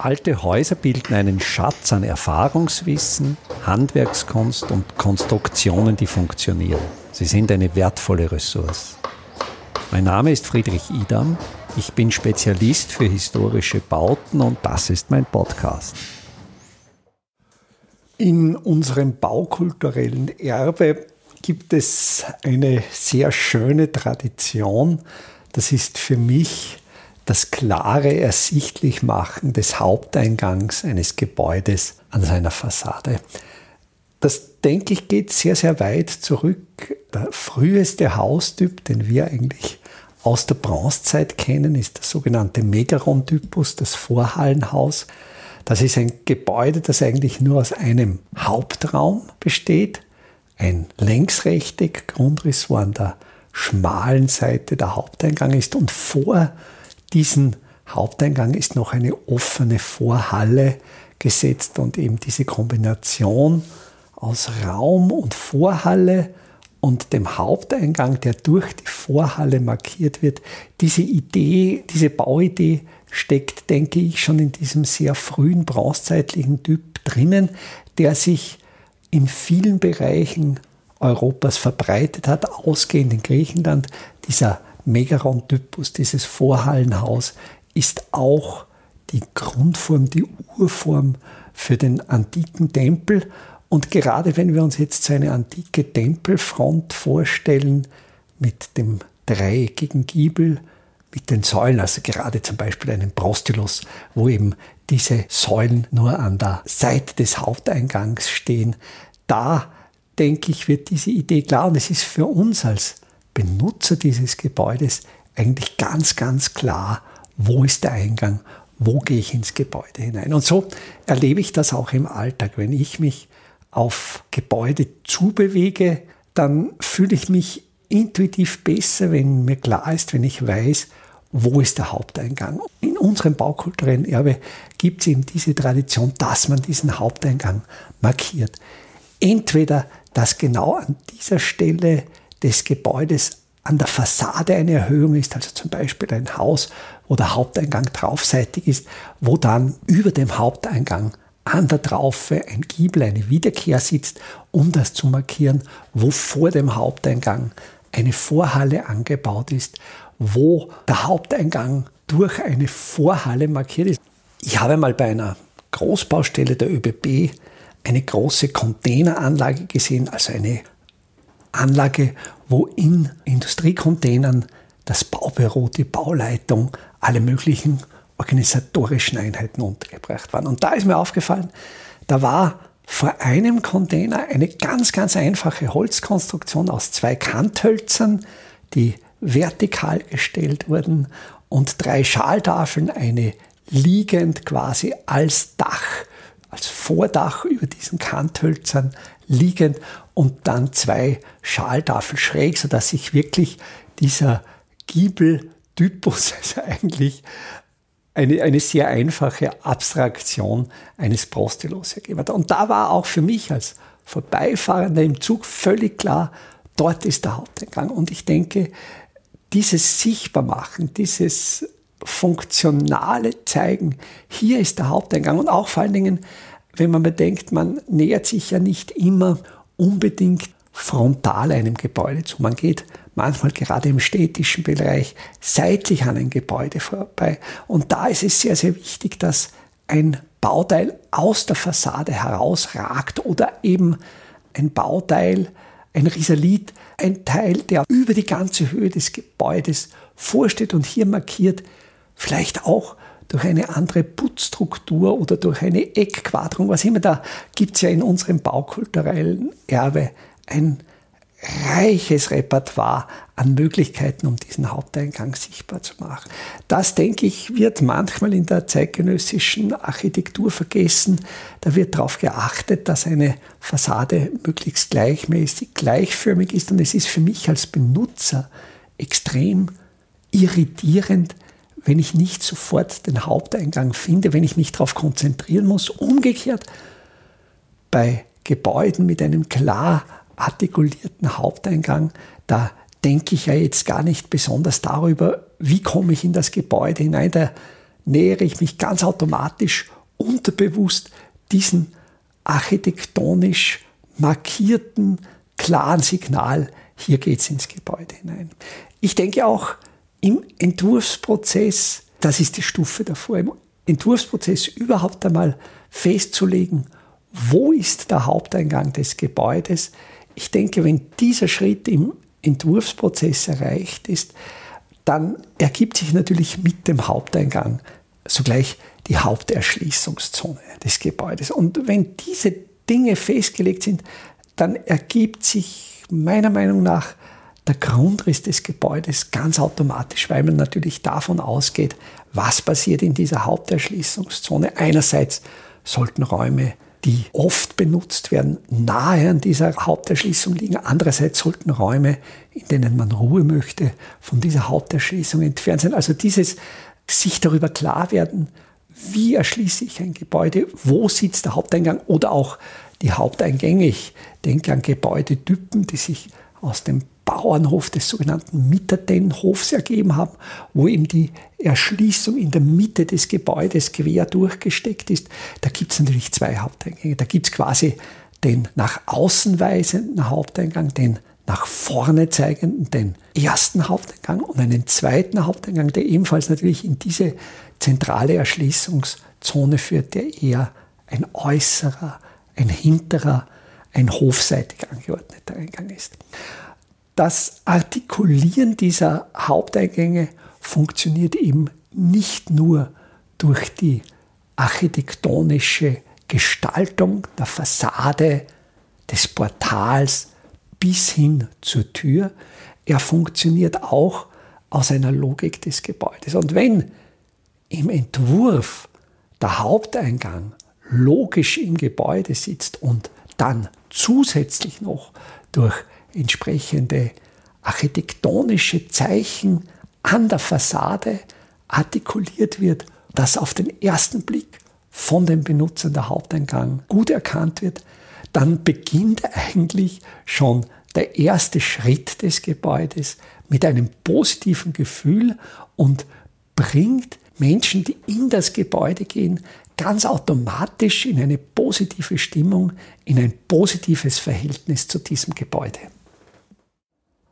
Alte Häuser bilden einen Schatz an Erfahrungswissen, Handwerkskunst und Konstruktionen, die funktionieren. Sie sind eine wertvolle Ressource. Mein Name ist Friedrich Idam. Ich bin Spezialist für historische Bauten und das ist mein Podcast. In unserem baukulturellen Erbe gibt es eine sehr schöne Tradition. Das ist für mich das klare Ersichtlichmachen des Haupteingangs eines Gebäudes an seiner Fassade. Das, denke ich, geht sehr, sehr weit zurück. Der früheste Haustyp, den wir eigentlich aus der Bronzezeit kennen, ist der sogenannte Megaron-Typus, das Vorhallenhaus. Das ist ein Gebäude, das eigentlich nur aus einem Hauptraum besteht. Ein längsrechteg Grundriss, wo an der schmalen Seite der Haupteingang ist und vor diesen Haupteingang ist noch eine offene Vorhalle gesetzt und eben diese Kombination aus Raum und Vorhalle und dem Haupteingang, der durch die Vorhalle markiert wird, diese Idee, diese Bauidee steckt, denke ich, schon in diesem sehr frühen bronzezeitlichen Typ drinnen, der sich in vielen Bereichen Europas verbreitet hat, ausgehend in Griechenland. Dieser Megaron-Typus, dieses Vorhallenhaus, ist auch die Grundform, die Urform für den antiken Tempel. Und gerade wenn wir uns jetzt so eine antike Tempelfront vorstellen, mit dem dreieckigen Giebel, mit den Säulen, also gerade zum Beispiel einen Prostylus, wo eben diese Säulen nur an der Seite des Haupteingangs stehen, da denke ich, wird diese Idee klar. Und es ist für uns als Benutzer dieses Gebäudes eigentlich ganz, ganz klar, wo ist der Eingang, wo gehe ich ins Gebäude hinein. Und so erlebe ich das auch im Alltag. Wenn ich mich auf Gebäude zubewege, dann fühle ich mich intuitiv besser, wenn mir klar ist, wenn ich weiß, wo ist der Haupteingang. In unserem baukulturellen Erbe gibt es eben diese Tradition, dass man diesen Haupteingang markiert. Entweder, dass genau an dieser Stelle des Gebäudes an der Fassade eine Erhöhung ist, also zum Beispiel ein Haus, wo der Haupteingang draufseitig ist, wo dann über dem Haupteingang an der Traufe ein Giebel, eine Wiederkehr sitzt, um das zu markieren, wo vor dem Haupteingang eine Vorhalle angebaut ist, wo der Haupteingang durch eine Vorhalle markiert ist. Ich habe mal bei einer Großbaustelle der ÖBB eine große Containeranlage gesehen, also eine Anlage, wo in Industriecontainern das Baubüro, die Bauleitung, alle möglichen organisatorischen Einheiten untergebracht waren. Und da ist mir aufgefallen, da war vor einem Container eine ganz, ganz einfache Holzkonstruktion aus zwei Kanthölzern, die vertikal gestellt wurden und drei Schaltafeln, eine liegend quasi als Dach, als Vordach über diesen Kanthölzern liegend und dann zwei Schaltafeln schräg, sodass sich wirklich dieser Giebeltypus, also eigentlich eine, eine sehr einfache Abstraktion eines Prostylos ergeben hat. Und da war auch für mich als Vorbeifahrender im Zug völlig klar, dort ist der Haupteingang. Und ich denke, dieses Sichtbarmachen, dieses funktionale Zeigen, hier ist der Haupteingang und auch vor allen Dingen wenn man bedenkt, man nähert sich ja nicht immer unbedingt frontal einem Gebäude zu. Man geht manchmal gerade im städtischen Bereich seitlich an ein Gebäude vorbei. Und da ist es sehr, sehr wichtig, dass ein Bauteil aus der Fassade herausragt oder eben ein Bauteil, ein Risalit, ein Teil, der über die ganze Höhe des Gebäudes vorsteht und hier markiert, vielleicht auch durch eine andere Putzstruktur oder durch eine Eckquaderung, was immer, da gibt es ja in unserem baukulturellen Erbe ein reiches Repertoire an Möglichkeiten, um diesen Haupteingang sichtbar zu machen. Das, denke ich, wird manchmal in der zeitgenössischen Architektur vergessen. Da wird darauf geachtet, dass eine Fassade möglichst gleichmäßig, gleichförmig ist. Und es ist für mich als Benutzer extrem irritierend, wenn ich nicht sofort den Haupteingang finde, wenn ich mich darauf konzentrieren muss. Umgekehrt bei Gebäuden mit einem klar artikulierten Haupteingang, da denke ich ja jetzt gar nicht besonders darüber, wie komme ich in das Gebäude hinein. Da nähere ich mich ganz automatisch unterbewusst diesen architektonisch markierten, klaren Signal, hier geht es ins Gebäude hinein. Ich denke auch im Entwurfsprozess, das ist die Stufe davor, im Entwurfsprozess überhaupt einmal festzulegen, wo ist der Haupteingang des Gebäudes. Ich denke, wenn dieser Schritt im Entwurfsprozess erreicht ist, dann ergibt sich natürlich mit dem Haupteingang sogleich die Haupterschließungszone des Gebäudes. Und wenn diese Dinge festgelegt sind, dann ergibt sich meiner Meinung nach der Grundriss des Gebäudes ganz automatisch, weil man natürlich davon ausgeht, was passiert in dieser Haupterschließungszone. Einerseits sollten Räume, die oft benutzt werden, nahe an dieser Haupterschließung liegen. Andererseits sollten Räume, in denen man Ruhe möchte, von dieser Haupterschließung entfernt sein. Also dieses sich darüber klar werden, wie erschließe ich ein Gebäude, wo sitzt der Haupteingang oder auch die Haupteingänge. Ich denke an Gebäudetypen, die sich aus dem Bauernhof des sogenannten Mitterdenhofs ergeben haben, wo eben die Erschließung in der Mitte des Gebäudes quer durchgesteckt ist. Da gibt es natürlich zwei Haupteingänge. Da gibt es quasi den nach außen weisenden Haupteingang, den nach vorne zeigenden, den ersten Haupteingang und einen zweiten Haupteingang, der ebenfalls natürlich in diese zentrale Erschließungszone führt, der eher ein äußerer, ein hinterer, ein hofseitig angeordneter Eingang ist. Das Artikulieren dieser Haupteingänge funktioniert eben nicht nur durch die architektonische Gestaltung der Fassade, des Portals bis hin zur Tür. Er funktioniert auch aus einer Logik des Gebäudes. Und wenn im Entwurf der Haupteingang logisch im Gebäude sitzt und dann zusätzlich noch durch entsprechende architektonische Zeichen an der Fassade artikuliert wird, das auf den ersten Blick von den Benutzern der Haupteingang gut erkannt wird, dann beginnt eigentlich schon der erste Schritt des Gebäudes mit einem positiven Gefühl und bringt Menschen, die in das Gebäude gehen, ganz automatisch in eine positive Stimmung, in ein positives Verhältnis zu diesem Gebäude.